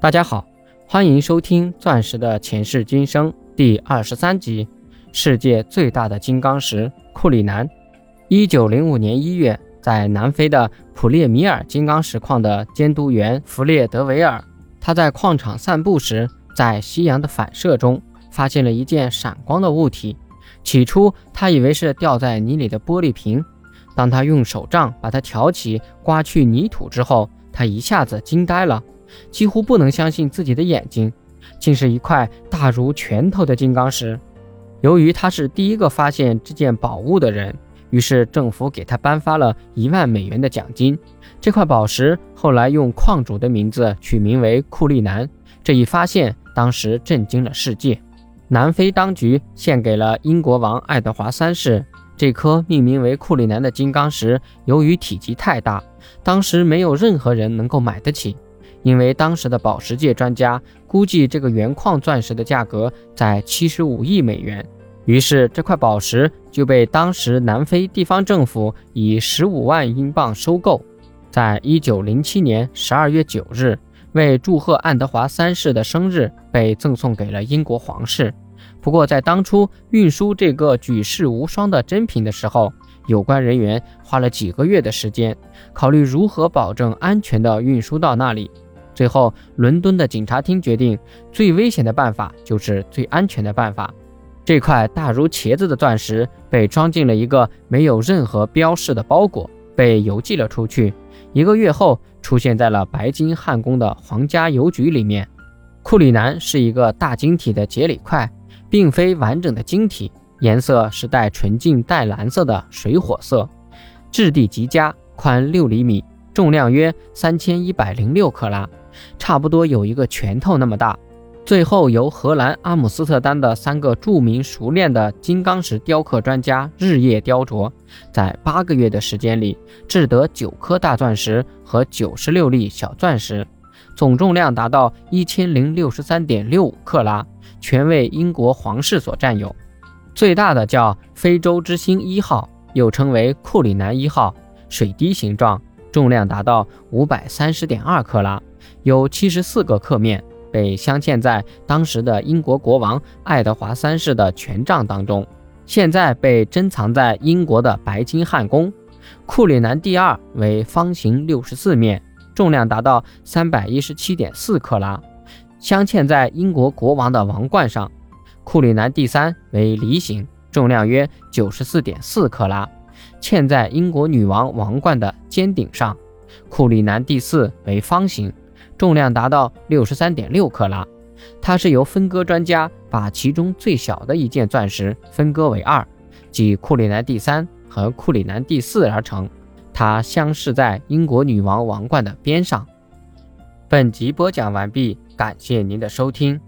大家好，欢迎收听《钻石的前世今生》第二十三集：世界最大的金刚石库里南。一九零五年一月，在南非的普列米尔金刚石矿的监督员弗列德维尔，他在矿场散步时，在夕阳的反射中发现了一件闪光的物体。起初，他以为是掉在泥里的玻璃瓶。当他用手杖把它挑起，刮去泥土之后，他一下子惊呆了。几乎不能相信自己的眼睛，竟是一块大如拳头的金刚石。由于他是第一个发现这件宝物的人，于是政府给他颁发了一万美元的奖金。这块宝石后来用矿主的名字取名为库利南。这一发现当时震惊了世界。南非当局献给了英国王爱德华三世这颗命名为库里南的金刚石，由于体积太大，当时没有任何人能够买得起。因为当时的宝石界专家估计这个原矿钻石的价格在七十五亿美元，于是这块宝石就被当时南非地方政府以十五万英镑收购。在一九零七年十二月九日，为祝贺爱德华三世的生日，被赠送给了英国皇室。不过，在当初运输这个举世无双的珍品的时候，有关人员花了几个月的时间，考虑如何保证安全地运输到那里。最后，伦敦的警察厅决定，最危险的办法就是最安全的办法。这块大如茄子的钻石被装进了一个没有任何标识的包裹，被邮寄了出去。一个月后，出现在了白金汉宫的皇家邮局里面。库里南是一个大晶体的节理块，并非完整的晶体，颜色是带纯净淡蓝色的水火色，质地极佳，宽六厘米，重量约三千一百零六克拉。差不多有一个拳头那么大。最后由荷兰阿姆斯特丹的三个著名熟练的金刚石雕刻专家日夜雕琢，在八个月的时间里制得九颗大钻石和九十六粒小钻石，总重量达到一千零六十三点六五克拉，全为英国皇室所占有。最大的叫非洲之星一号，又称为库里南一号，水滴形状，重量达到五百三十点二克拉。有七十四个刻面被镶嵌在当时的英国国王爱德华三世的权杖当中，现在被珍藏在英国的白金汉宫。库里南第二为方形六十四面，重量达到三百一十七点四克拉，镶嵌在英国国王的王冠上。库里南第三为梨形，重量约九十四点四克拉，嵌在英国女王王冠的尖顶上。库里南第四为方形。重量达到六十三点六克拉，它是由分割专家把其中最小的一件钻石分割为二，即库里南第三和库里南第四而成。它镶饰在英国女王王冠的边上。本集播讲完毕，感谢您的收听。